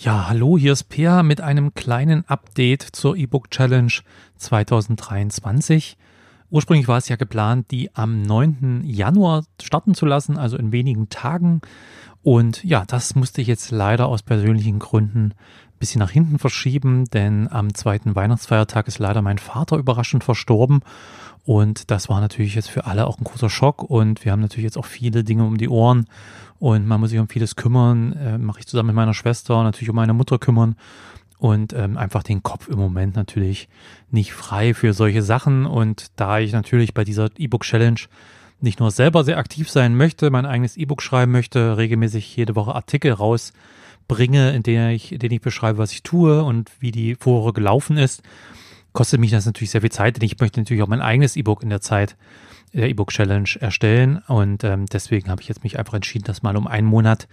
Ja, hallo, hier ist Peer mit einem kleinen Update zur E-Book Challenge 2023. Ursprünglich war es ja geplant, die am 9. Januar starten zu lassen, also in wenigen Tagen. Und ja, das musste ich jetzt leider aus persönlichen Gründen ein bisschen nach hinten verschieben, denn am zweiten Weihnachtsfeiertag ist leider mein Vater überraschend verstorben. Und das war natürlich jetzt für alle auch ein großer Schock. Und wir haben natürlich jetzt auch viele Dinge um die Ohren und man muss sich um vieles kümmern. Äh, Mache ich zusammen mit meiner Schwester, natürlich um meine Mutter kümmern und ähm, einfach den Kopf im Moment natürlich nicht frei für solche Sachen. Und da ich natürlich bei dieser E-Book Challenge nicht nur selber sehr aktiv sein möchte, mein eigenes E-Book schreiben möchte, regelmäßig jede Woche Artikel rausbringe, in denen ich, in denen ich beschreibe, was ich tue und wie die Vorwoche gelaufen ist, kostet mich das natürlich sehr viel Zeit, denn ich möchte natürlich auch mein eigenes E-Book in der Zeit der E-Book Challenge erstellen. Und ähm, deswegen habe ich jetzt mich einfach entschieden, das mal um einen Monat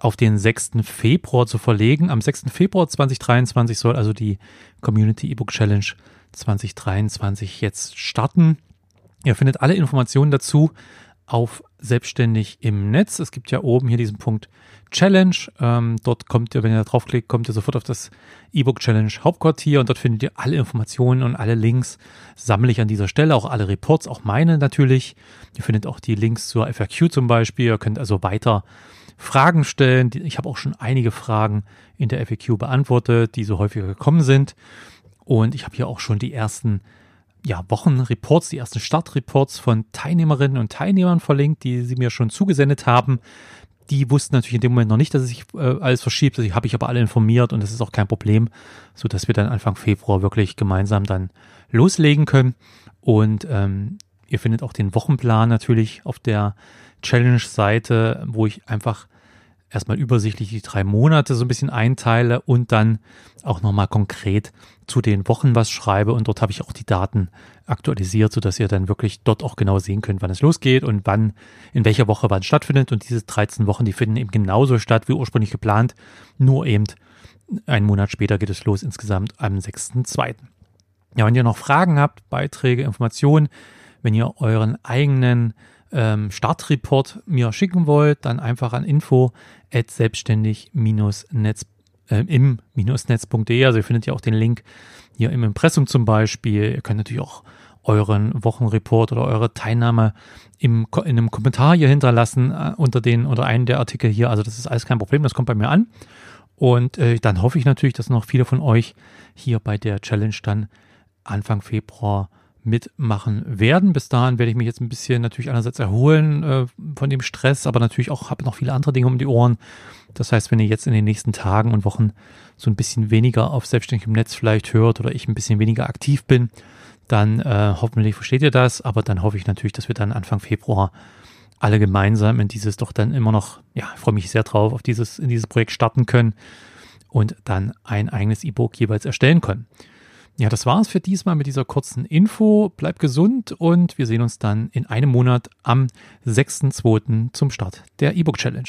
auf den 6. Februar zu verlegen. Am 6. Februar 2023 soll also die Community E-Book Challenge 2023 jetzt starten. Ihr findet alle Informationen dazu auf Selbstständig im Netz. Es gibt ja oben hier diesen Punkt Challenge. Ähm, dort kommt ihr, wenn ihr da draufklickt, kommt ihr sofort auf das E-Book Challenge Hauptquartier und dort findet ihr alle Informationen und alle Links sammle ich an dieser Stelle, auch alle Reports, auch meine natürlich. Ihr findet auch die Links zur FAQ zum Beispiel. Ihr könnt also weiter Fragen stellen. Ich habe auch schon einige Fragen in der FAQ beantwortet, die so häufiger gekommen sind. Und ich habe hier auch schon die ersten ja, Wochenreports, die ersten Startreports von Teilnehmerinnen und Teilnehmern verlinkt, die sie mir schon zugesendet haben. Die wussten natürlich in dem Moment noch nicht, dass es sich äh, alles verschiebt. Die habe ich aber alle informiert und das ist auch kein Problem, so dass wir dann Anfang Februar wirklich gemeinsam dann loslegen können. Und ähm, ihr findet auch den Wochenplan natürlich auf der Challenge-Seite, wo ich einfach erstmal übersichtlich die drei Monate so ein bisschen einteile und dann auch nochmal konkret zu den Wochen was schreibe. Und dort habe ich auch die Daten aktualisiert, sodass ihr dann wirklich dort auch genau sehen könnt, wann es losgeht und wann, in welcher Woche wann stattfindet. Und diese 13 Wochen, die finden eben genauso statt wie ursprünglich geplant, nur eben einen Monat später geht es los, insgesamt am 6.2. Ja, wenn ihr noch Fragen habt, Beiträge, Informationen, wenn ihr euren eigenen ähm, Startreport mir schicken wollt, dann einfach an info at selbstständig-netz äh, im-netz.de. Also ihr findet ja auch den Link hier im Impressum zum Beispiel. Ihr könnt natürlich auch euren Wochenreport oder eure Teilnahme im, in einem Kommentar hier hinterlassen äh, unter den oder einen der Artikel hier. Also das ist alles kein Problem, das kommt bei mir an. Und äh, dann hoffe ich natürlich, dass noch viele von euch hier bei der Challenge dann Anfang Februar mitmachen werden. Bis dahin werde ich mich jetzt ein bisschen natürlich einerseits erholen äh, von dem Stress, aber natürlich auch habe noch viele andere Dinge um die Ohren. Das heißt, wenn ihr jetzt in den nächsten Tagen und Wochen so ein bisschen weniger auf selbstständigem Netz vielleicht hört oder ich ein bisschen weniger aktiv bin, dann äh, hoffentlich versteht ihr das. Aber dann hoffe ich natürlich, dass wir dann Anfang Februar alle gemeinsam in dieses doch dann immer noch, ja, freue mich sehr drauf, auf dieses, in dieses Projekt starten können und dann ein eigenes E-Book jeweils erstellen können. Ja, das war's für diesmal mit dieser kurzen Info. Bleibt gesund und wir sehen uns dann in einem Monat am 6.2. zum Start der E-Book Challenge.